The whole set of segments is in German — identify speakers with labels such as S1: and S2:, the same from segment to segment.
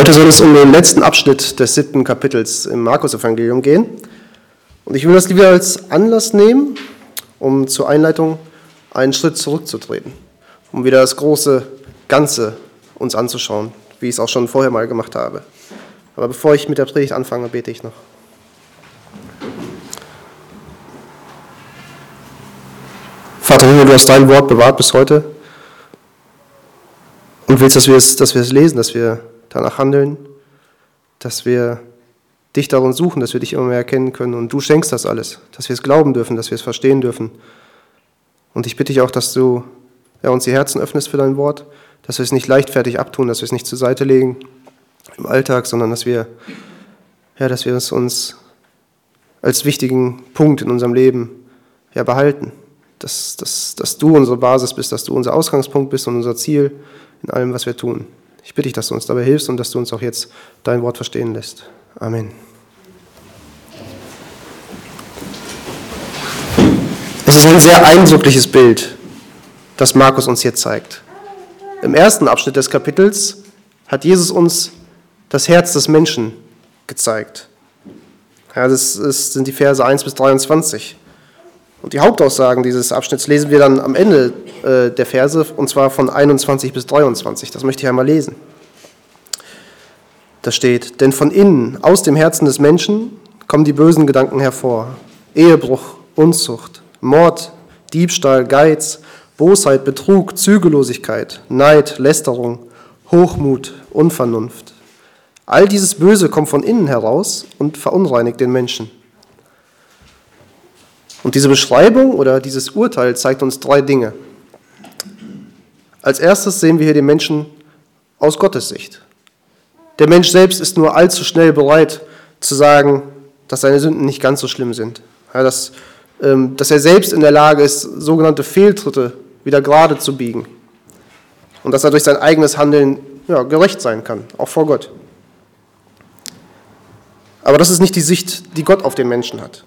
S1: Heute soll es um den letzten Abschnitt des siebten Kapitels im Markus-Evangelium gehen. Und ich will das lieber als Anlass nehmen, um zur Einleitung einen Schritt zurückzutreten, um wieder das große Ganze uns anzuschauen, wie ich es auch schon vorher mal gemacht habe. Aber bevor ich mit der Predigt anfange, bete ich noch. Vater du hast dein Wort bewahrt bis heute und willst, dass wir es, dass wir es lesen, dass wir danach handeln, dass wir dich darin suchen, dass wir dich immer mehr erkennen können. Und du schenkst das alles, dass wir es glauben dürfen, dass wir es verstehen dürfen. Und ich bitte dich auch, dass du ja, uns die Herzen öffnest für dein Wort, dass wir es nicht leichtfertig abtun, dass wir es nicht zur Seite legen im Alltag, sondern dass wir, ja, dass wir es uns als wichtigen Punkt in unserem Leben ja, behalten. Dass, dass, dass du unsere Basis bist, dass du unser Ausgangspunkt bist und unser Ziel in allem, was wir tun. Ich bitte dich, dass du uns dabei hilfst und dass du uns auch jetzt dein Wort verstehen lässt. Amen. Es ist ein sehr eindrückliches Bild, das Markus uns hier zeigt. Im ersten Abschnitt des Kapitels hat Jesus uns das Herz des Menschen gezeigt. Ja, das, das sind die Verse 1 bis 23. Und die Hauptaussagen dieses Abschnitts lesen wir dann am Ende äh, der Verse, und zwar von 21 bis 23. Das möchte ich einmal lesen. Da steht, denn von innen, aus dem Herzen des Menschen, kommen die bösen Gedanken hervor. Ehebruch, Unzucht, Mord, Diebstahl, Geiz, Bosheit, Betrug, Zügellosigkeit, Neid, Lästerung, Hochmut, Unvernunft. All dieses Böse kommt von innen heraus und verunreinigt den Menschen. Und diese Beschreibung oder dieses Urteil zeigt uns drei Dinge. Als erstes sehen wir hier den Menschen aus Gottes Sicht. Der Mensch selbst ist nur allzu schnell bereit zu sagen, dass seine Sünden nicht ganz so schlimm sind. Ja, dass, ähm, dass er selbst in der Lage ist, sogenannte Fehltritte wieder gerade zu biegen. Und dass er durch sein eigenes Handeln ja, gerecht sein kann, auch vor Gott. Aber das ist nicht die Sicht, die Gott auf den Menschen hat.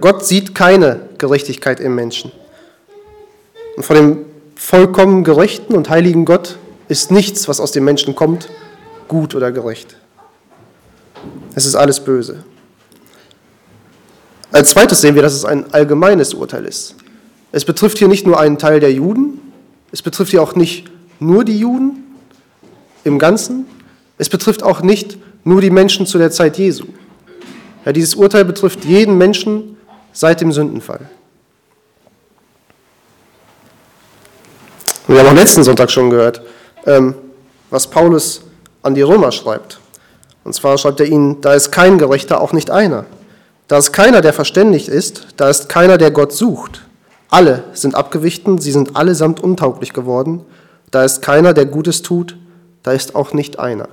S1: Gott sieht keine Gerechtigkeit im Menschen. Und von dem vollkommen gerechten und heiligen Gott ist nichts, was aus dem Menschen kommt, gut oder gerecht. Es ist alles böse. Als zweites sehen wir, dass es ein allgemeines Urteil ist. Es betrifft hier nicht nur einen Teil der Juden, es betrifft hier auch nicht nur die Juden im Ganzen, es betrifft auch nicht nur die Menschen zu der Zeit Jesu. Ja, dieses Urteil betrifft jeden Menschen seit dem Sündenfall. wir haben auch letzten Sonntag schon gehört, ähm, was Paulus an die Römer schreibt. Und zwar schreibt er ihnen, da ist kein Gerechter, auch nicht einer. Da ist keiner, der verständig ist, da ist keiner, der Gott sucht. Alle sind abgewichen, sie sind allesamt untauglich geworden. Da ist keiner, der Gutes tut, da ist auch nicht einer.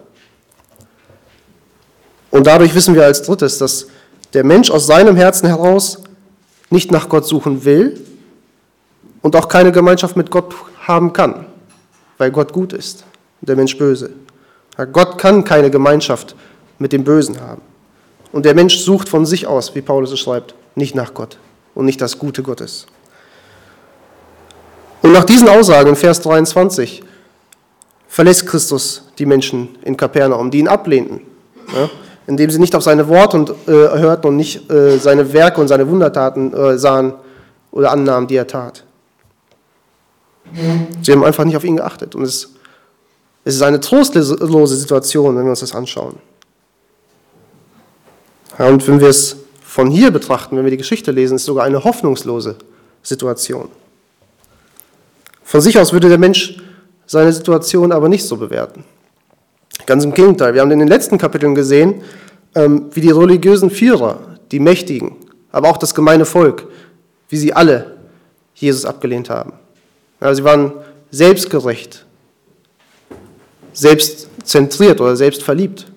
S1: Und dadurch wissen wir als drittes, dass der Mensch aus seinem Herzen heraus nicht nach Gott suchen will und auch keine Gemeinschaft mit Gott haben kann, weil Gott gut ist und der Mensch böse. Gott kann keine Gemeinschaft mit dem Bösen haben. Und der Mensch sucht von sich aus, wie Paulus es schreibt, nicht nach Gott und nicht das Gute Gottes. Und nach diesen Aussagen in Vers 23 verlässt Christus die Menschen in Kapernaum, die ihn ablehnten. Ja? Indem sie nicht auf seine Worte und, äh, hörten und nicht äh, seine Werke und seine Wundertaten äh, sahen oder annahmen, die er tat. Sie haben einfach nicht auf ihn geachtet. Und es, es ist eine trostlose Situation, wenn wir uns das anschauen. Ja, und wenn wir es von hier betrachten, wenn wir die Geschichte lesen, ist es sogar eine hoffnungslose Situation. Von sich aus würde der Mensch seine Situation aber nicht so bewerten. Ganz im Gegenteil, wir haben in den letzten Kapiteln gesehen, ähm, wie die religiösen Führer, die Mächtigen, aber auch das gemeine Volk, wie sie alle Jesus abgelehnt haben. sie waren selbstgerecht, selbstzentriert oder selbstverliebt,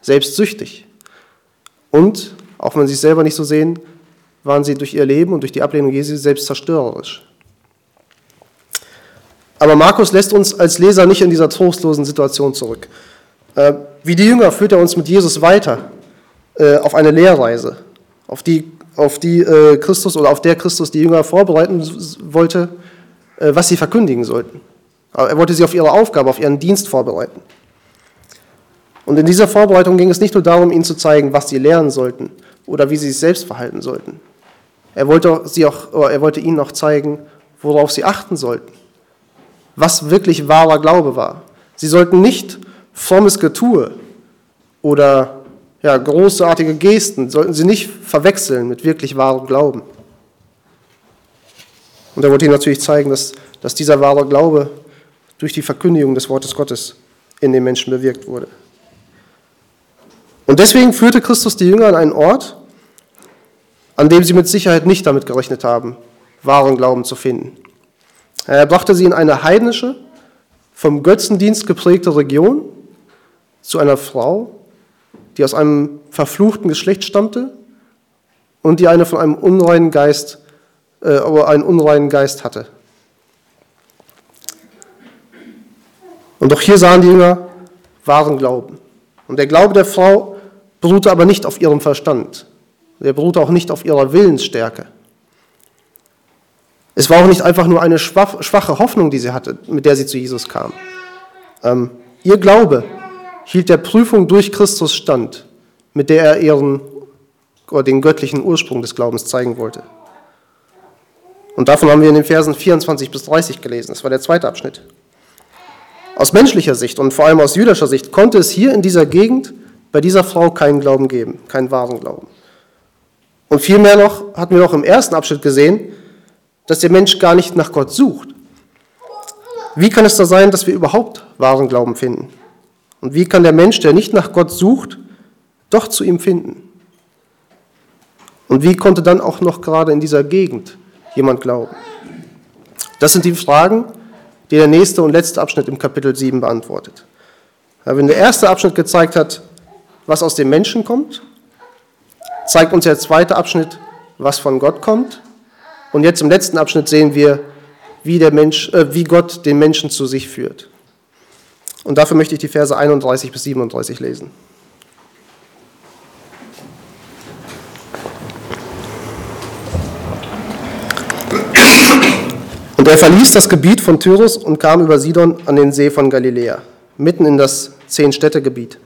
S1: selbstsüchtig. Und, auch wenn sie es selber nicht so sehen, waren sie durch ihr Leben und durch die Ablehnung Jesu selbst zerstörerisch. Aber Markus lässt uns als Leser nicht in dieser trostlosen Situation zurück. Äh, wie die Jünger führt er uns mit Jesus weiter äh, auf eine Lehrreise, auf die, auf die äh, Christus oder auf der Christus die Jünger vorbereiten wollte, was sie verkündigen sollten. Er wollte sie auf ihre Aufgabe, auf ihren Dienst vorbereiten. Und in dieser Vorbereitung ging es nicht nur darum, ihnen zu zeigen, was sie lernen sollten oder wie sie sich selbst verhalten sollten. Er wollte, sie auch, er wollte ihnen auch zeigen, worauf sie achten sollten, was wirklich wahrer Glaube war. Sie sollten nicht frommes Getue oder ja, großartige Gesten, sollten sie nicht verwechseln mit wirklich wahrem Glauben. Und er wollte ihnen natürlich zeigen, dass, dass dieser wahre Glaube durch die Verkündigung des Wortes Gottes in den Menschen bewirkt wurde. Und deswegen führte Christus die Jünger an einen Ort, an dem sie mit Sicherheit nicht damit gerechnet haben, wahren Glauben zu finden. Er brachte sie in eine heidnische, vom Götzendienst geprägte Region zu einer Frau, die aus einem verfluchten Geschlecht stammte und die eine von einem unreinen Geist, äh, einen unreinen Geist hatte. Und auch hier sahen die Jünger wahren Glauben. Und der Glaube der Frau beruhte aber nicht auf ihrem Verstand. Der beruhte auch nicht auf ihrer Willensstärke. Es war auch nicht einfach nur eine schwache Hoffnung, die sie hatte, mit der sie zu Jesus kam. Ähm, ihr Glaube hielt der Prüfung durch Christus stand, mit der er ihren, oder den göttlichen Ursprung des Glaubens zeigen wollte. Und davon haben wir in den Versen 24 bis 30 gelesen. Das war der zweite Abschnitt. Aus menschlicher Sicht und vor allem aus jüdischer Sicht konnte es hier in dieser Gegend bei dieser Frau keinen Glauben geben, keinen wahren Glauben. Und vielmehr noch hatten wir auch im ersten Abschnitt gesehen, dass der Mensch gar nicht nach Gott sucht. Wie kann es da sein, dass wir überhaupt wahren Glauben finden? Und wie kann der Mensch, der nicht nach Gott sucht, doch zu ihm finden? Und wie konnte dann auch noch gerade in dieser Gegend jemand glauben? Das sind die Fragen, die der nächste und letzte Abschnitt im Kapitel 7 beantwortet. wenn der erste Abschnitt gezeigt hat, was aus dem Menschen kommt, zeigt uns der zweite Abschnitt, was von Gott kommt. Und jetzt im letzten Abschnitt sehen wir, wie, der Mensch, äh, wie Gott den Menschen zu sich führt. Und dafür möchte ich die Verse 31 bis 37 lesen. Und er verließ das Gebiet von Tyrus und kam über Sidon an den See von Galiläa, mitten in das Zehn-Städte-Gebiet.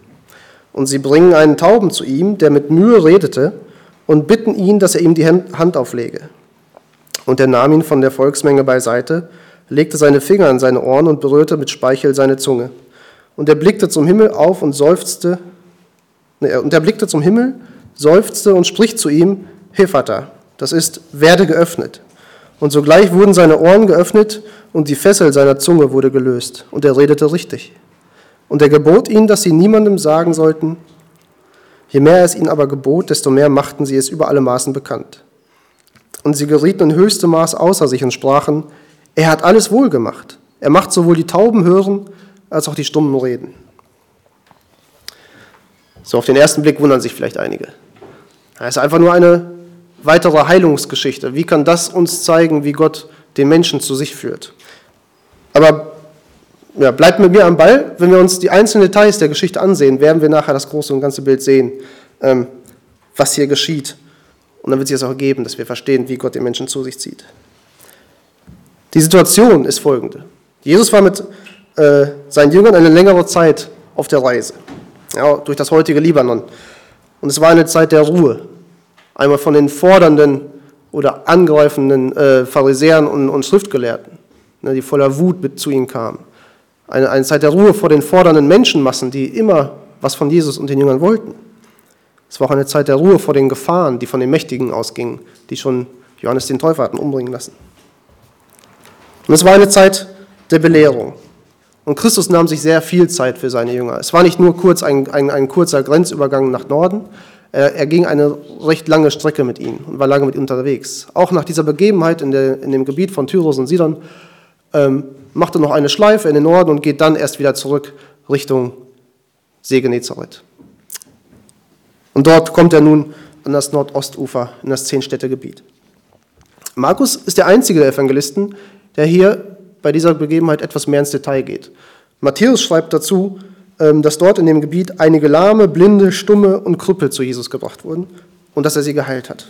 S1: Und sie bringen einen Tauben zu ihm, der mit Mühe redete, und bitten ihn, dass er ihm die Hand auflege. Und er nahm ihn von der Volksmenge beiseite, legte seine Finger an seine Ohren und berührte mit Speichel seine Zunge. Und er blickte zum Himmel auf und seufzte, und er blickte zum Himmel, seufzte und spricht zu ihm, Hefata, das ist, werde geöffnet. Und sogleich wurden seine Ohren geöffnet und die Fessel seiner Zunge wurde gelöst. Und er redete richtig. Und er gebot ihnen, dass sie niemandem sagen sollten. Je mehr er es ihnen aber gebot, desto mehr machten sie es über alle Maßen bekannt. Und sie gerieten in höchstem Maß außer sich und sprachen, er hat alles wohl gemacht. Er macht sowohl die Tauben hören, als auch die Stummen reden. So auf den ersten Blick wundern sich vielleicht einige. Es ist einfach nur eine weitere Heilungsgeschichte. Wie kann das uns zeigen, wie Gott den Menschen zu sich führt? Aber ja, bleibt mit mir am Ball. Wenn wir uns die einzelnen Details der Geschichte ansehen, werden wir nachher das große und ganze Bild sehen, ähm, was hier geschieht. Und dann wird sich das auch ergeben, dass wir verstehen, wie Gott den Menschen zu sich zieht. Die Situation ist folgende. Jesus war mit äh, seinen Jüngern eine längere Zeit auf der Reise, ja, durch das heutige Libanon. Und es war eine Zeit der Ruhe, Einmal von den fordernden oder angreifenden äh, Pharisäern und, und Schriftgelehrten, ne, die voller Wut mit zu ihnen kamen. Eine, eine Zeit der Ruhe vor den fordernden Menschenmassen, die immer was von Jesus und den Jüngern wollten. Es war auch eine Zeit der Ruhe vor den Gefahren, die von den Mächtigen ausgingen, die schon Johannes den Täufer hatten umbringen lassen. Und es war eine Zeit der Belehrung. Und Christus nahm sich sehr viel Zeit für seine Jünger. Es war nicht nur kurz ein, ein, ein kurzer Grenzübergang nach Norden, er ging eine recht lange Strecke mit ihnen und war lange mit ihnen unterwegs. Auch nach dieser Begebenheit in, der, in dem Gebiet von Tyros und Sidon ähm, macht er noch eine Schleife in den Norden und geht dann erst wieder zurück Richtung See Genezareth. Und dort kommt er nun an das Nordostufer, in das Zehnstädtegebiet. Markus ist der einzige der Evangelisten, der hier bei dieser Begebenheit etwas mehr ins Detail geht. Matthäus schreibt dazu, ähm, dass dort in dem Gebiet einige Lahme, Blinde, Stumme und Krüppel zu Jesus gebracht wurden und dass er sie geheilt hat.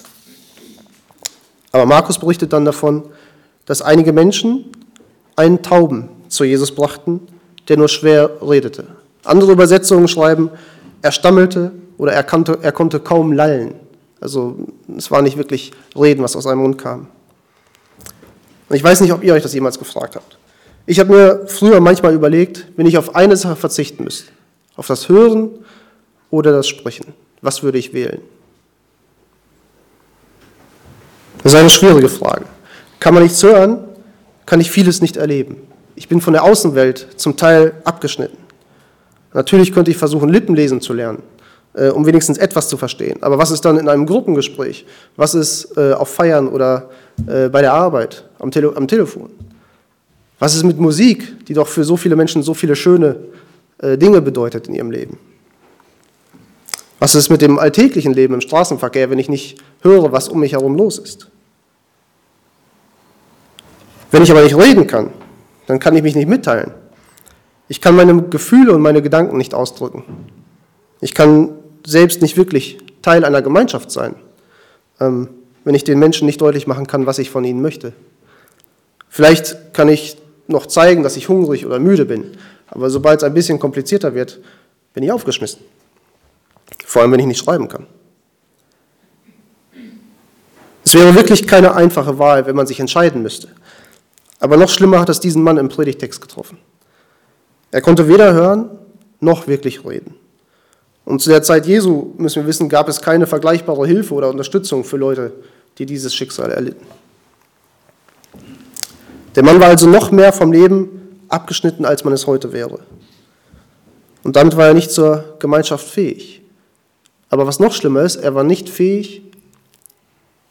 S1: Aber Markus berichtet dann davon, dass einige Menschen einen Tauben zu Jesus brachten, der nur schwer redete. Andere Übersetzungen schreiben, er stammelte oder er, kannte, er konnte kaum lallen. Also es war nicht wirklich Reden, was aus seinem Mund kam. Und ich weiß nicht, ob ihr euch das jemals gefragt habt. Ich habe mir früher manchmal überlegt, wenn ich auf eine Sache verzichten müsste, auf das Hören oder das Sprechen, was würde ich wählen? Das ist eine schwierige Frage. Kann man nichts hören, kann ich vieles nicht erleben. Ich bin von der Außenwelt zum Teil abgeschnitten. Natürlich könnte ich versuchen, Lippenlesen zu lernen, äh, um wenigstens etwas zu verstehen. Aber was ist dann in einem Gruppengespräch? Was ist äh, auf Feiern oder äh, bei der Arbeit, am, Tele am Telefon? Was ist mit Musik, die doch für so viele Menschen so viele schöne Dinge bedeutet in ihrem Leben? Was ist mit dem alltäglichen Leben im Straßenverkehr, wenn ich nicht höre, was um mich herum los ist? Wenn ich aber nicht reden kann, dann kann ich mich nicht mitteilen. Ich kann meine Gefühle und meine Gedanken nicht ausdrücken. Ich kann selbst nicht wirklich Teil einer Gemeinschaft sein, ähm, wenn ich den Menschen nicht deutlich machen kann, was ich von ihnen möchte. Vielleicht kann ich noch zeigen, dass ich hungrig oder müde bin, aber sobald es ein bisschen komplizierter wird, bin ich aufgeschmissen. Vor allem, wenn ich nicht schreiben kann. Es wäre wirklich keine einfache Wahl, wenn man sich entscheiden müsste. Aber noch schlimmer hat es diesen Mann im Predigtext getroffen. Er konnte weder hören noch wirklich reden. Und zu der Zeit Jesu, müssen wir wissen, gab es keine vergleichbare Hilfe oder Unterstützung für Leute, die dieses Schicksal erlitten. Der Mann war also noch mehr vom Leben abgeschnitten, als man es heute wäre. Und damit war er nicht zur Gemeinschaft fähig. Aber was noch schlimmer ist, er war nicht fähig,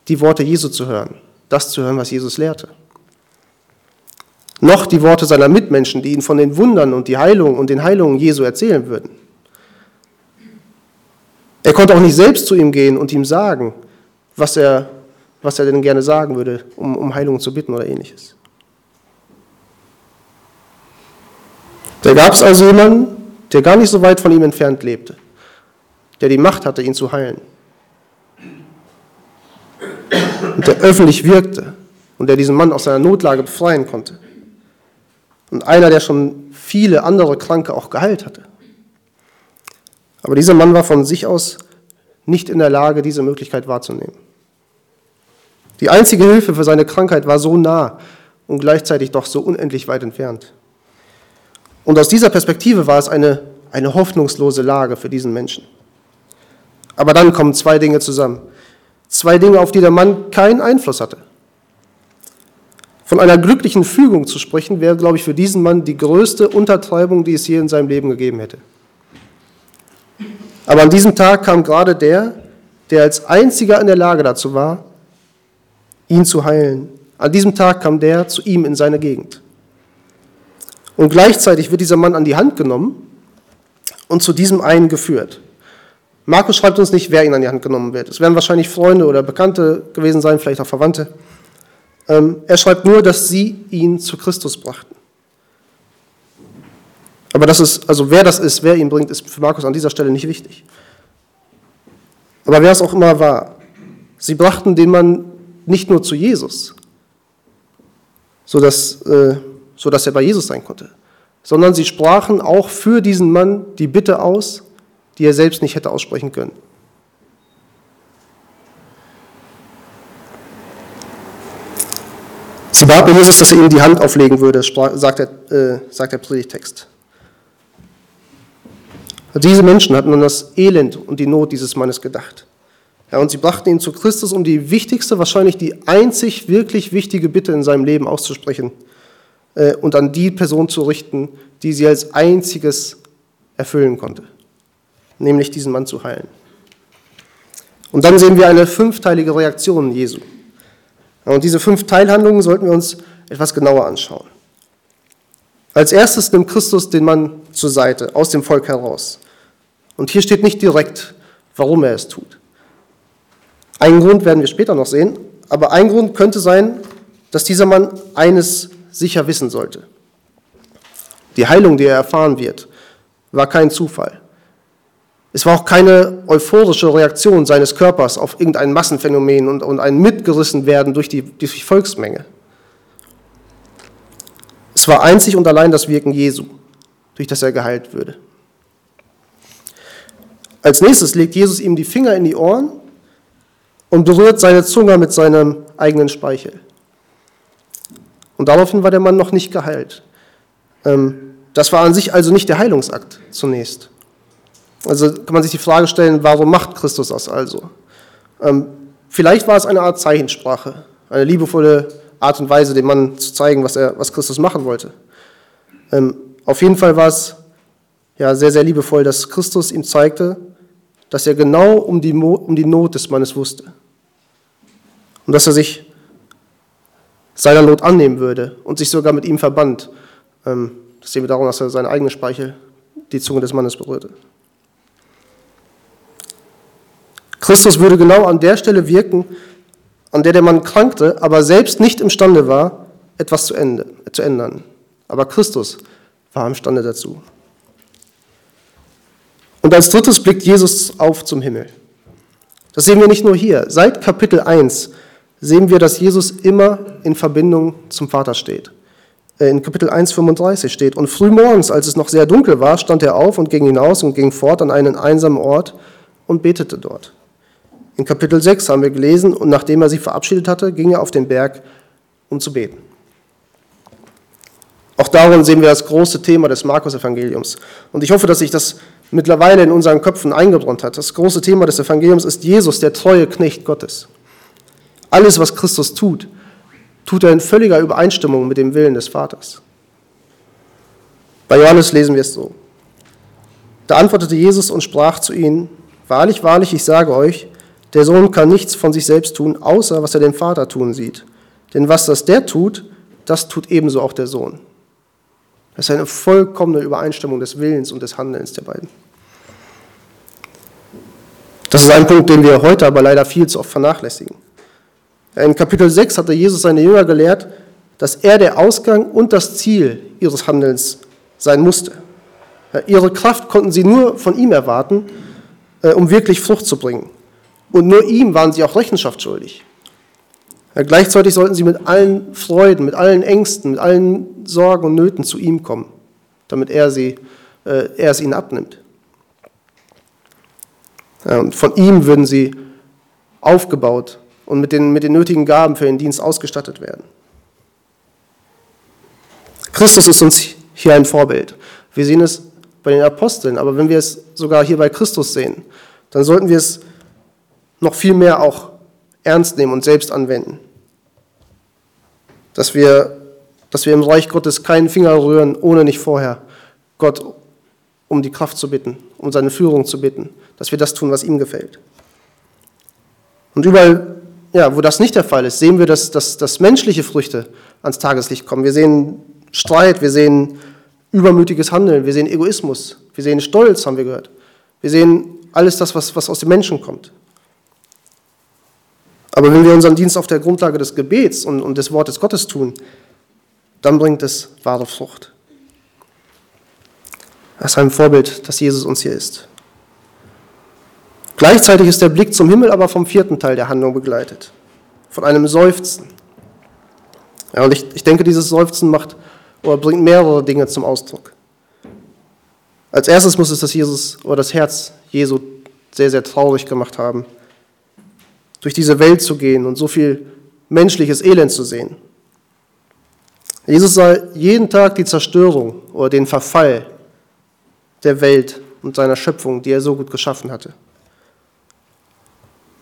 S1: die Worte Jesu zu hören, das zu hören, was Jesus lehrte noch die Worte seiner Mitmenschen, die ihn von den Wundern und die Heilung und den Heilungen Jesu erzählen würden. Er konnte auch nicht selbst zu ihm gehen und ihm sagen, was er, was er denn gerne sagen würde, um, um Heilung zu bitten oder ähnliches. Da gab es also jemanden, der gar nicht so weit von ihm entfernt lebte, der die Macht hatte, ihn zu heilen. Und der öffentlich wirkte und der diesen Mann aus seiner Notlage befreien konnte und einer, der schon viele andere Kranke auch geheilt hatte. Aber dieser Mann war von sich aus nicht in der Lage, diese Möglichkeit wahrzunehmen. Die einzige Hilfe für seine Krankheit war so nah und gleichzeitig doch so unendlich weit entfernt. Und aus dieser Perspektive war es eine, eine hoffnungslose Lage für diesen Menschen. Aber dann kommen zwei Dinge zusammen. Zwei Dinge, auf die der Mann keinen Einfluss hatte. Von einer glücklichen Fügung zu sprechen, wäre, glaube ich, für diesen Mann die größte Untertreibung, die es je in seinem Leben gegeben hätte. Aber an diesem Tag kam gerade der, der als einziger in der Lage dazu war, ihn zu heilen. An diesem Tag kam der zu ihm in seine Gegend. Und gleichzeitig wird dieser Mann an die Hand genommen und zu diesem einen geführt. Markus schreibt uns nicht, wer ihn an die Hand genommen wird. Es werden wahrscheinlich Freunde oder Bekannte gewesen sein, vielleicht auch Verwandte. Ähm, er schreibt nur, dass sie ihn zu Christus brachten. Aber das ist, also wer das ist, wer ihn bringt, ist für Markus an dieser Stelle nicht wichtig. Aber wer es auch immer war, sie brachten den Mann nicht nur zu Jesus, sodass, äh, sodass er bei Jesus sein konnte, sondern sie sprachen auch für diesen Mann die Bitte aus, die er selbst nicht hätte aussprechen können. Sie baten Jesus, dass er ihnen die Hand auflegen würde, sagt der, äh, sagt der Predigtext. Diese Menschen hatten an das Elend und die Not dieses Mannes gedacht. Ja, und sie brachten ihn zu Christus, um die wichtigste, wahrscheinlich die einzig wirklich wichtige Bitte in seinem Leben auszusprechen äh, und an die Person zu richten, die sie als einziges erfüllen konnte, nämlich diesen Mann zu heilen. Und dann sehen wir eine fünfteilige Reaktion Jesu. Und diese fünf Teilhandlungen sollten wir uns etwas genauer anschauen. Als erstes nimmt Christus den Mann zur Seite, aus dem Volk heraus. Und hier steht nicht direkt, warum er es tut. Einen Grund werden wir später noch sehen, aber ein Grund könnte sein, dass dieser Mann eines sicher wissen sollte. Die Heilung, die er erfahren wird, war kein Zufall. Es war auch keine euphorische Reaktion seines Körpers auf irgendein Massenphänomen und, und ein Mitgerissenwerden durch die, durch die Volksmenge. Es war einzig und allein das Wirken Jesu, durch das er geheilt würde. Als nächstes legt Jesus ihm die Finger in die Ohren und berührt seine Zunge mit seinem eigenen Speichel. Und daraufhin war der Mann noch nicht geheilt. Ähm, das war an sich also nicht der Heilungsakt zunächst. Also kann man sich die Frage stellen, warum macht Christus das also? Ähm, vielleicht war es eine Art Zeichensprache, eine liebevolle Art und Weise, dem Mann zu zeigen, was, er, was Christus machen wollte. Ähm, auf jeden Fall war es ja, sehr, sehr liebevoll, dass Christus ihm zeigte, dass er genau um die, um die Not des Mannes wusste. Und dass er sich seiner Not annehmen würde und sich sogar mit ihm verband. Ähm, das sehen wir darum, dass er seine eigene Speichel, die Zunge des Mannes berührte. Christus würde genau an der Stelle wirken, an der der Mann krankte, aber selbst nicht imstande war, etwas zu, ende, zu ändern. Aber Christus war imstande dazu. Und als drittes blickt Jesus auf zum Himmel. Das sehen wir nicht nur hier. Seit Kapitel 1 sehen wir, dass Jesus immer in Verbindung zum Vater steht. Äh, in Kapitel 1, 35 steht, und frühmorgens, als es noch sehr dunkel war, stand er auf und ging hinaus und ging fort an einen einsamen Ort und betete dort. In Kapitel 6 haben wir gelesen, und nachdem er sie verabschiedet hatte, ging er auf den Berg, um zu beten. Auch darin sehen wir das große Thema des Markus-Evangeliums. Und ich hoffe, dass sich das mittlerweile in unseren Köpfen eingebrannt hat. Das große Thema des Evangeliums ist Jesus, der treue Knecht Gottes. Alles, was Christus tut, tut er in völliger Übereinstimmung mit dem Willen des Vaters. Bei Johannes lesen wir es so. Da antwortete Jesus und sprach zu ihnen, Wahrlich, wahrlich, ich sage euch, der Sohn kann nichts von sich selbst tun, außer was er den Vater tun sieht. Denn was das der tut, das tut ebenso auch der Sohn. Das ist eine vollkommene Übereinstimmung des Willens und des Handelns der beiden. Das ist ein Punkt, den wir heute aber leider viel zu oft vernachlässigen. In Kapitel 6 hatte Jesus seine Jünger gelehrt, dass er der Ausgang und das Ziel ihres Handelns sein musste. Ihre Kraft konnten sie nur von ihm erwarten, äh, um wirklich Frucht zu bringen. Und nur ihm waren sie auch Rechenschaft schuldig. Gleichzeitig sollten sie mit allen Freuden, mit allen Ängsten, mit allen Sorgen und Nöten zu ihm kommen, damit er, sie, äh, er es ihnen abnimmt. Und von ihm würden sie aufgebaut und mit den, mit den nötigen Gaben für den Dienst ausgestattet werden. Christus ist uns hier ein Vorbild. Wir sehen es bei den Aposteln, aber wenn wir es sogar hier bei Christus sehen, dann sollten wir es noch viel mehr auch ernst nehmen und selbst anwenden. Dass wir, dass wir im Reich Gottes keinen Finger rühren, ohne nicht vorher Gott um die Kraft zu bitten, um seine Führung zu bitten, dass wir das tun, was ihm gefällt. Und überall ja, wo das nicht der Fall ist, sehen wir, dass, dass, dass menschliche Früchte ans Tageslicht kommen. Wir sehen Streit, wir sehen übermütiges Handeln, wir sehen Egoismus, wir sehen Stolz, haben wir gehört. Wir sehen alles das, was, was aus dem Menschen kommt. Aber wenn wir unseren Dienst auf der Grundlage des Gebets und, und des Wortes Gottes tun, dann bringt es wahre Frucht. Das ist ein Vorbild, dass Jesus uns hier ist. Gleichzeitig ist der Blick zum Himmel aber vom vierten Teil der Handlung begleitet, von einem Seufzen. Ja, und ich, ich denke, dieses Seufzen macht oder bringt mehrere Dinge zum Ausdruck. Als erstes muss es das Jesus oder das Herz Jesu sehr, sehr traurig gemacht haben, durch diese Welt zu gehen und so viel menschliches Elend zu sehen. Jesus sah jeden Tag die Zerstörung oder den Verfall der Welt und seiner Schöpfung, die er so gut geschaffen hatte.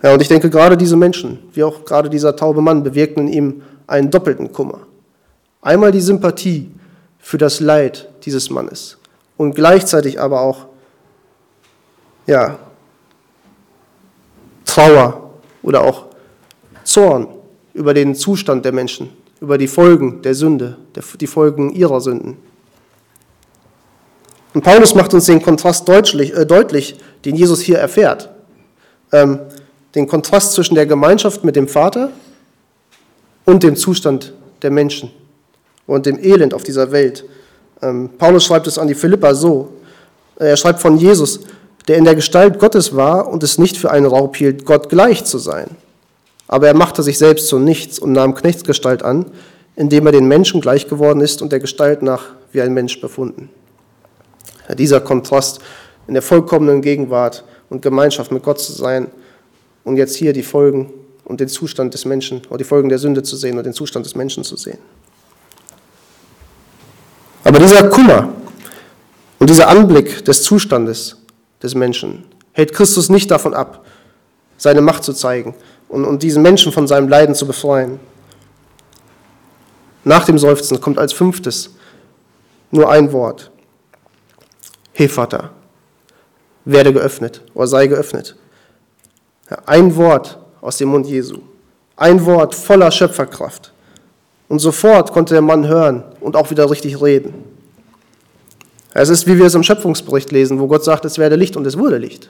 S1: Ja, und ich denke, gerade diese Menschen, wie auch gerade dieser taube Mann, bewirkten in ihm einen doppelten Kummer. Einmal die Sympathie für das Leid dieses Mannes und gleichzeitig aber auch ja, Trauer oder auch Zorn über den Zustand der Menschen, über die Folgen der Sünde, die Folgen ihrer Sünden. Und Paulus macht uns den Kontrast deutlich, äh, deutlich den Jesus hier erfährt. Ähm, den Kontrast zwischen der Gemeinschaft mit dem Vater und dem Zustand der Menschen und dem Elend auf dieser Welt. Ähm, Paulus schreibt es an die Philippa so. Er schreibt von Jesus, der in der Gestalt Gottes war und es nicht für einen Raub hielt, Gott gleich zu sein. Aber er machte sich selbst zu nichts und nahm Knechtsgestalt an, indem er den Menschen gleich geworden ist und der Gestalt nach wie ein Mensch befunden. Dieser Kontrast in der vollkommenen Gegenwart und Gemeinschaft mit Gott zu sein und jetzt hier die Folgen und den Zustand des Menschen oder die Folgen der Sünde zu sehen und den Zustand des Menschen zu sehen. Aber dieser Kummer und dieser Anblick des Zustandes des Menschen hält Christus nicht davon ab, seine Macht zu zeigen und, und diesen Menschen von seinem Leiden zu befreien. Nach dem Seufzen kommt als fünftes nur ein Wort. Vater, werde geöffnet oder sei geöffnet. ein Wort aus dem Mund Jesu. Ein Wort voller Schöpferkraft. Und sofort konnte der Mann hören und auch wieder richtig reden. Es ist, wie wir es im Schöpfungsbericht lesen, wo Gott sagt, es werde Licht und es wurde Licht.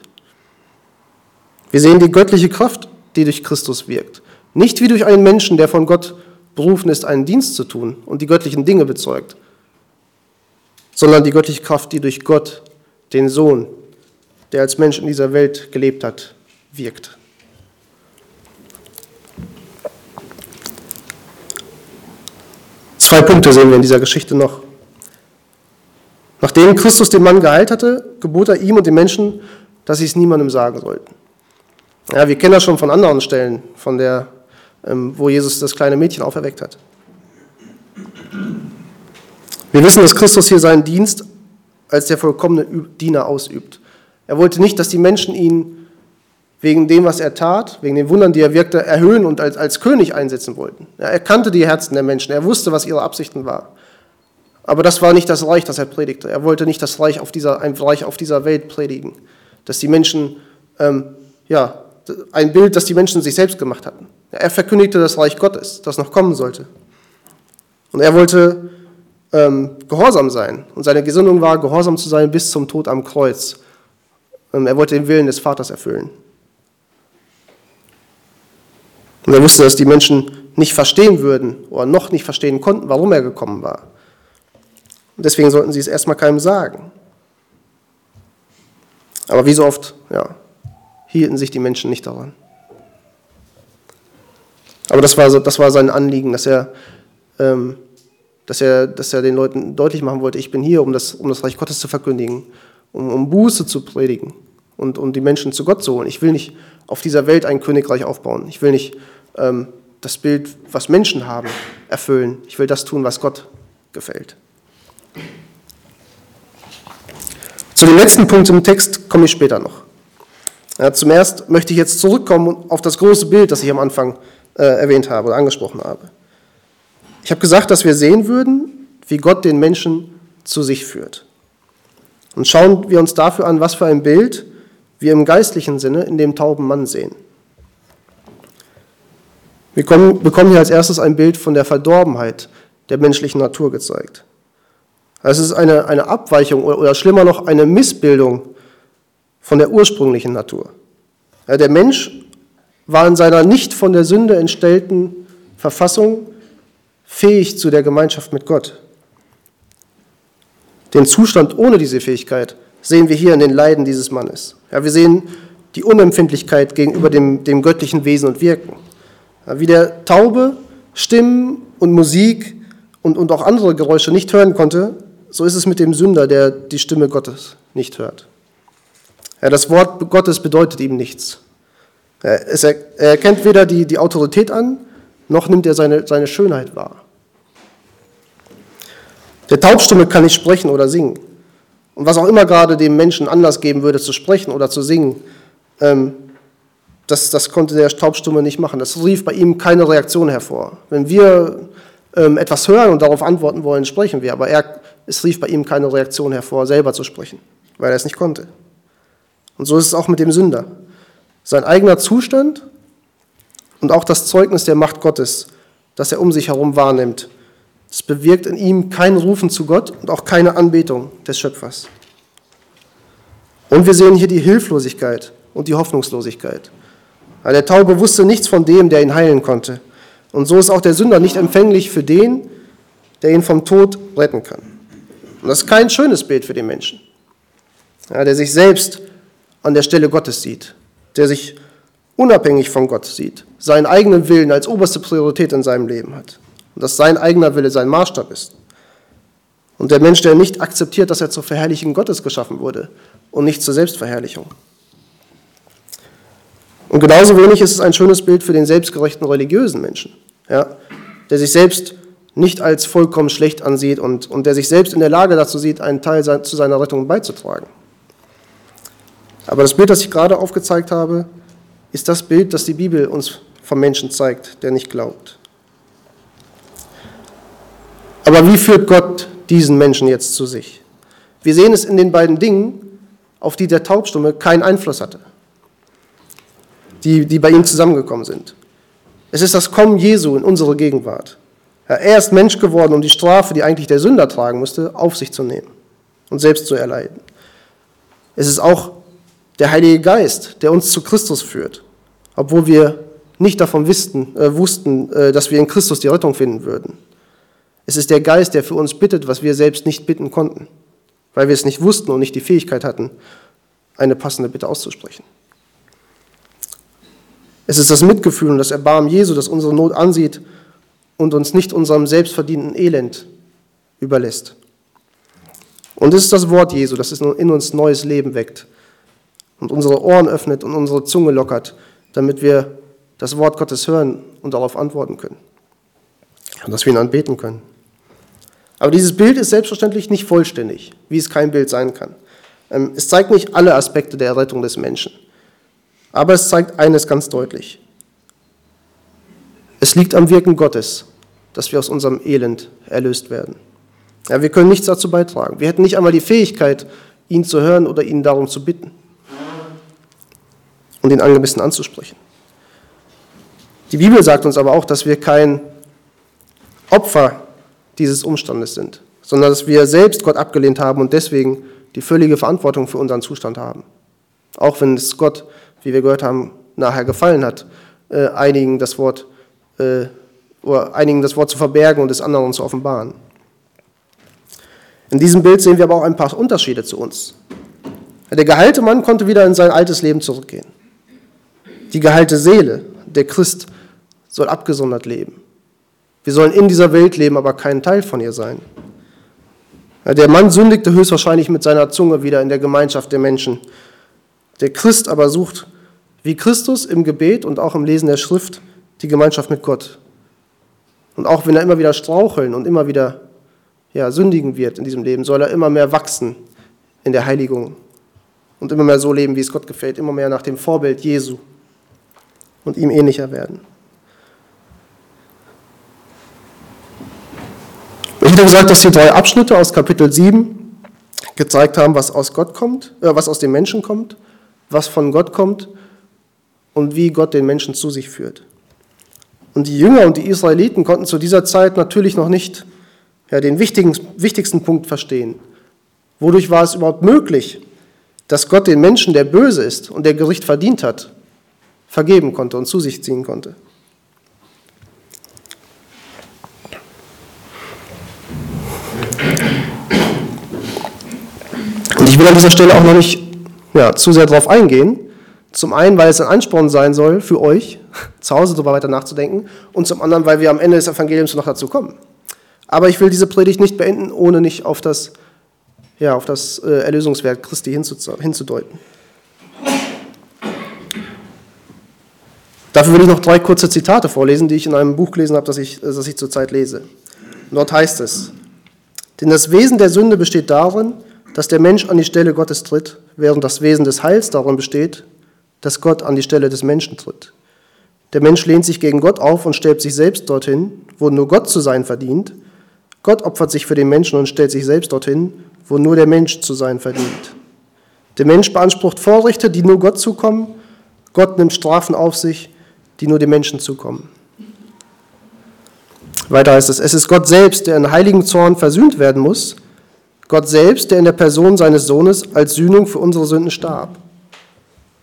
S1: Wir sehen die göttliche Kraft, die durch Christus wirkt. Nicht wie durch einen Menschen, der von Gott berufen ist, einen Dienst zu tun und die göttlichen Dinge bezeugt, sondern die göttliche Kraft, die durch Gott, den Sohn, der als Mensch in dieser Welt gelebt hat, wirkt. Zwei Punkte sehen wir in dieser Geschichte noch. Nachdem Christus den Mann geheilt hatte, gebot er ihm und den Menschen, dass sie es niemandem sagen sollten. Ja, wir kennen das schon von anderen Stellen, von der, ähm, wo Jesus das kleine Mädchen auferweckt hat. Wir wissen, dass Christus hier seinen Dienst als der vollkommene Diener ausübt. Er wollte nicht, dass die Menschen ihn wegen dem, was er tat, wegen den Wundern, die er wirkte, erhöhen und als, als König einsetzen wollten. Ja, er kannte die Herzen der Menschen, er wusste, was ihre Absichten waren. Aber das war nicht das Reich, das er predigte. Er wollte nicht das Reich auf dieser, ein Reich auf dieser Welt predigen, dass die Menschen, ähm, ja, ein Bild, das die Menschen sich selbst gemacht hatten. Er verkündigte das Reich Gottes, das noch kommen sollte. Und er wollte ähm, gehorsam sein. Und seine Gesinnung war, gehorsam zu sein bis zum Tod am Kreuz. Ähm, er wollte den Willen des Vaters erfüllen. Und er wusste, dass die Menschen nicht verstehen würden oder noch nicht verstehen konnten, warum er gekommen war. Und deswegen sollten sie es erstmal keinem sagen. Aber wie so oft, ja, hielten sich die Menschen nicht daran. Aber das war, das war sein Anliegen, dass er ähm, dass er, dass er den Leuten deutlich machen wollte, ich bin hier, um das, um das Reich Gottes zu verkündigen, um, um Buße zu predigen und um die Menschen zu Gott zu holen. Ich will nicht auf dieser Welt ein Königreich aufbauen. Ich will nicht ähm, das Bild, was Menschen haben, erfüllen. Ich will das tun, was Gott gefällt. Zu dem letzten Punkt im Text komme ich später noch. Ja, zum Erst möchte ich jetzt zurückkommen auf das große Bild, das ich am Anfang äh, erwähnt habe oder angesprochen habe. Ich habe gesagt, dass wir sehen würden, wie Gott den Menschen zu sich führt. Und schauen wir uns dafür an, was für ein Bild wir im geistlichen Sinne in dem tauben Mann sehen. Wir bekommen hier als erstes ein Bild von der Verdorbenheit der menschlichen Natur gezeigt. Es ist eine, eine Abweichung oder schlimmer noch eine Missbildung von der ursprünglichen Natur. Ja, der Mensch war in seiner nicht von der Sünde entstellten Verfassung fähig zu der Gemeinschaft mit Gott. Den Zustand ohne diese Fähigkeit sehen wir hier in den Leiden dieses Mannes. Ja, wir sehen die Unempfindlichkeit gegenüber dem, dem göttlichen Wesen und Wirken. Ja, wie der Taube Stimmen und Musik und, und auch andere Geräusche nicht hören konnte, so ist es mit dem Sünder, der die Stimme Gottes nicht hört. Das Wort Gottes bedeutet ihm nichts. Er, er erkennt weder die, die Autorität an, noch nimmt er seine, seine Schönheit wahr. Der Taubstumme kann nicht sprechen oder singen. Und was auch immer gerade dem Menschen Anlass geben würde, zu sprechen oder zu singen, ähm, das, das konnte der Taubstumme nicht machen. Das rief bei ihm keine Reaktion hervor. Wenn wir ähm, etwas hören und darauf antworten wollen, sprechen wir. Aber er, es rief bei ihm keine Reaktion hervor, selber zu sprechen, weil er es nicht konnte. Und so ist es auch mit dem Sünder. Sein eigener Zustand und auch das Zeugnis der Macht Gottes, das er um sich herum wahrnimmt, das bewirkt in ihm kein Rufen zu Gott und auch keine Anbetung des Schöpfers. Und wir sehen hier die Hilflosigkeit und die Hoffnungslosigkeit. Weil der Taube wusste nichts von dem, der ihn heilen konnte. Und so ist auch der Sünder nicht empfänglich für den, der ihn vom Tod retten kann. Und das ist kein schönes Bild für den Menschen, ja, der sich selbst an der Stelle Gottes sieht, der sich unabhängig von Gott sieht, seinen eigenen Willen als oberste Priorität in seinem Leben hat und dass sein eigener Wille sein Maßstab ist. Und der Mensch, der nicht akzeptiert, dass er zur Verherrlichung Gottes geschaffen wurde, und nicht zur Selbstverherrlichung. Und genauso wenig ist es ein schönes Bild für den selbstgerechten religiösen Menschen, ja, der sich selbst nicht als vollkommen schlecht ansieht und, und der sich selbst in der Lage dazu sieht, einen Teil zu seiner Rettung beizutragen. Aber das Bild, das ich gerade aufgezeigt habe, ist das Bild, das die Bibel uns vom Menschen zeigt, der nicht glaubt. Aber wie führt Gott diesen Menschen jetzt zu sich? Wir sehen es in den beiden Dingen, auf die der Taubstumme keinen Einfluss hatte, die, die bei ihm zusammengekommen sind. Es ist das Kommen Jesu in unsere Gegenwart. Er ist Mensch geworden, um die Strafe, die eigentlich der Sünder tragen musste, auf sich zu nehmen und selbst zu erleiden. Es ist auch der Heilige Geist, der uns zu Christus führt, obwohl wir nicht davon wussten, äh, wussten, äh, dass wir in Christus die Rettung finden würden. Es ist der Geist, der für uns bittet, was wir selbst nicht bitten konnten, weil wir es nicht wussten und nicht die Fähigkeit hatten, eine passende Bitte auszusprechen. Es ist das Mitgefühl und das Erbarmen Jesu, das unsere Not ansieht und uns nicht unserem selbstverdienten Elend überlässt. Und es ist das Wort Jesu, das in uns neues Leben weckt und unsere Ohren öffnet und unsere Zunge lockert, damit wir das Wort Gottes hören und darauf antworten können. Und dass wir ihn anbeten können. Aber dieses Bild ist selbstverständlich nicht vollständig, wie es kein Bild sein kann. Ähm, es zeigt nicht alle Aspekte der Errettung des Menschen. Aber es zeigt eines ganz deutlich. Es liegt am Wirken Gottes, dass wir aus unserem Elend erlöst werden. Ja, wir können nichts dazu beitragen. Wir hätten nicht einmal die Fähigkeit, ihn zu hören oder ihn darum zu bitten und ihn angemessen anzusprechen. Die Bibel sagt uns aber auch, dass wir kein Opfer dieses Umstandes sind, sondern dass wir selbst Gott abgelehnt haben und deswegen die völlige Verantwortung für unseren Zustand haben. Auch wenn es Gott, wie wir gehört haben, nachher gefallen hat, äh, einigen das Wort äh, oder einigen das Wort zu verbergen und es anderen zu offenbaren. In diesem Bild sehen wir aber auch ein paar Unterschiede zu uns. Der geheilte Mann konnte wieder in sein altes Leben zurückgehen. Die geheilte Seele, der Christ, soll abgesondert leben. Wir sollen in dieser Welt leben, aber kein Teil von ihr sein. Der Mann sündigte höchstwahrscheinlich mit seiner Zunge wieder in der Gemeinschaft der Menschen. Der Christ aber sucht, wie Christus im Gebet und auch im Lesen der Schrift, die Gemeinschaft mit Gott. Und auch wenn er immer wieder straucheln und immer wieder ja, sündigen wird in diesem Leben, soll er immer mehr wachsen in der Heiligung und immer mehr so leben, wie es Gott gefällt, immer mehr nach dem Vorbild Jesu und ihm ähnlicher werden. Ich hatte gesagt, dass die drei Abschnitte aus Kapitel 7 gezeigt haben, was aus Gott kommt, äh, was aus dem Menschen kommt, was von Gott kommt und wie Gott den Menschen zu sich führt. Und die Jünger und die Israeliten konnten zu dieser Zeit natürlich noch nicht ja, den wichtigen, wichtigsten Punkt verstehen. Wodurch war es überhaupt möglich, dass Gott den Menschen, der böse ist und der Gericht verdient hat, vergeben konnte und zu sich ziehen konnte. Und ich will an dieser Stelle auch noch nicht ja, zu sehr darauf eingehen. Zum einen, weil es ein Ansporn sein soll für euch, zu Hause darüber weiter nachzudenken, und zum anderen, weil wir am Ende des Evangeliums noch dazu kommen. Aber ich will diese Predigt nicht beenden, ohne nicht auf das, ja, auf das äh, Erlösungswerk Christi hinzudeuten. Dafür will ich noch drei kurze Zitate vorlesen, die ich in einem Buch gelesen habe, das ich, das ich zurzeit lese. Dort heißt es, denn das Wesen der Sünde besteht darin, dass der Mensch an die Stelle Gottes tritt, während das Wesen des Heils darin besteht, dass Gott an die Stelle des Menschen tritt. Der Mensch lehnt sich gegen Gott auf und stellt sich selbst dorthin, wo nur Gott zu sein verdient. Gott opfert sich für den Menschen und stellt sich selbst dorthin, wo nur der Mensch zu sein verdient. Der Mensch beansprucht Vorrechte, die nur Gott zukommen. Gott nimmt Strafen auf sich, die nur den Menschen zukommen. Weiter heißt es, es ist Gott selbst, der in heiligen Zorn versöhnt werden muss. Gott selbst, der in der Person seines Sohnes als Sühnung für unsere Sünden starb.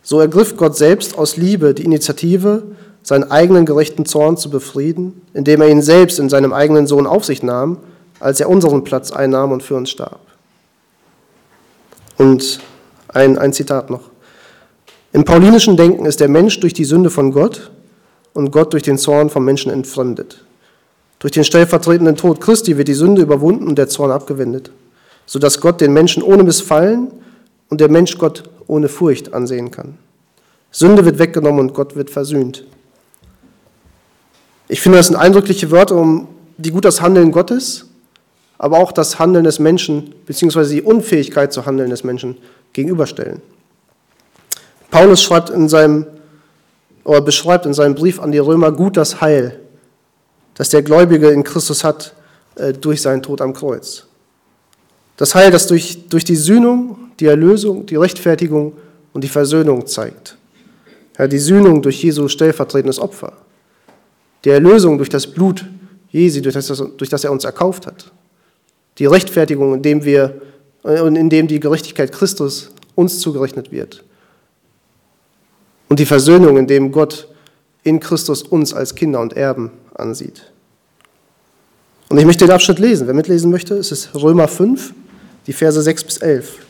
S1: So ergriff Gott selbst aus Liebe die Initiative, seinen eigenen gerechten Zorn zu befrieden, indem er ihn selbst in seinem eigenen Sohn auf sich nahm, als er unseren Platz einnahm und für uns starb. Und ein, ein Zitat noch. Im paulinischen Denken ist der Mensch durch die Sünde von Gott und Gott durch den Zorn vom Menschen entfremdet. Durch den stellvertretenden Tod Christi wird die Sünde überwunden und der Zorn abgewendet, sodass Gott den Menschen ohne Missfallen und der Mensch Gott ohne Furcht ansehen kann. Sünde wird weggenommen und Gott wird versöhnt. Ich finde, das sind eindrückliche Wörter, um die gut das Handeln Gottes, aber auch das Handeln des Menschen, beziehungsweise die Unfähigkeit zu handeln des Menschen gegenüberstellen. Paulus schreibt in seinem, oder beschreibt in seinem Brief an die Römer gut das Heil, das der Gläubige in Christus hat äh, durch seinen Tod am Kreuz. Das Heil, das durch, durch die Sühnung, die Erlösung, die Rechtfertigung und die Versöhnung zeigt. Ja, die Sühnung durch Jesu stellvertretendes Opfer. Die Erlösung durch das Blut Jesu, durch das, durch das er uns erkauft hat. Die Rechtfertigung, indem wir indem die Gerechtigkeit Christus uns zugerechnet wird. Und die Versöhnung, indem Gott in Christus uns als Kinder und Erben ansieht. Und ich möchte den Abschnitt lesen. Wer mitlesen möchte, es ist Römer 5, die Verse 6 bis 11.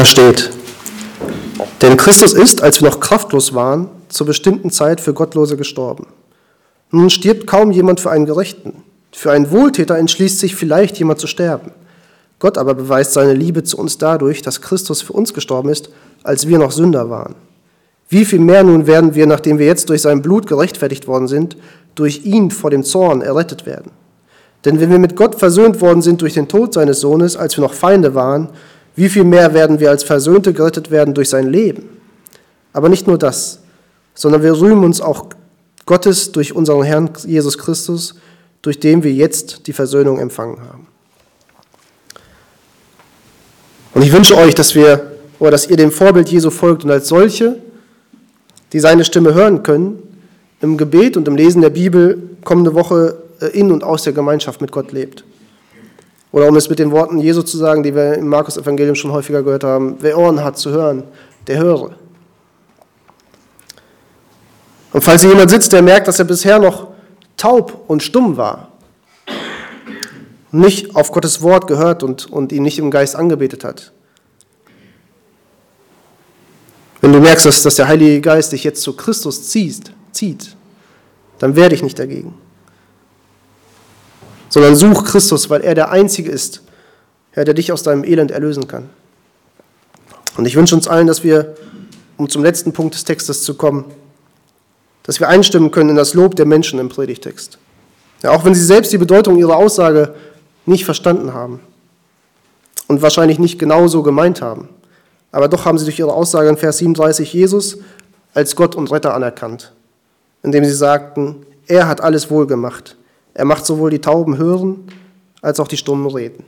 S1: Da steht, denn Christus ist, als wir noch kraftlos waren, zur bestimmten Zeit für Gottlose gestorben. Nun stirbt kaum jemand für einen Gerechten. Für einen Wohltäter entschließt sich vielleicht jemand zu sterben. Gott aber beweist seine Liebe zu uns dadurch, dass Christus für uns gestorben ist, als wir noch Sünder waren. Wie viel mehr nun werden wir, nachdem wir jetzt durch sein Blut gerechtfertigt worden sind, durch ihn vor dem Zorn errettet werden? Denn wenn wir mit Gott versöhnt worden sind durch den Tod seines Sohnes, als wir noch Feinde waren, wie viel mehr werden wir als Versöhnte gerettet werden durch sein Leben? Aber nicht nur das, sondern wir rühmen uns auch Gottes durch unseren Herrn Jesus Christus, durch den wir jetzt die Versöhnung empfangen haben. Und ich wünsche euch, dass wir oder dass ihr dem Vorbild Jesu folgt und als solche, die seine Stimme hören können, im Gebet und im Lesen der Bibel kommende Woche äh, in und aus der Gemeinschaft mit Gott lebt. Oder um es mit den Worten Jesu zu sagen, die wir im Markus-Evangelium schon häufiger gehört haben, wer Ohren hat zu hören, der höre. Und falls hier jemand sitzt, der merkt, dass er bisher noch taub und stumm war, nicht auf Gottes Wort gehört und, und ihn nicht im Geist angebetet hat, wenn du merkst, dass, dass der Heilige Geist dich jetzt zu Christus zieht, zieht, dann werde ich nicht dagegen sondern such Christus, weil er der Einzige ist, Herr, der dich aus deinem Elend erlösen kann. Und ich wünsche uns allen, dass wir, um zum letzten Punkt des Textes zu kommen, dass wir einstimmen können in das Lob der Menschen im Predigtext. Ja, auch wenn sie selbst die Bedeutung ihrer Aussage nicht verstanden haben und wahrscheinlich nicht genauso gemeint haben. Aber doch haben sie durch ihre Aussage in Vers 37 Jesus als Gott und Retter anerkannt, indem sie sagten, er hat alles wohl gemacht. Er macht sowohl die Tauben hören als auch die Stummen reden.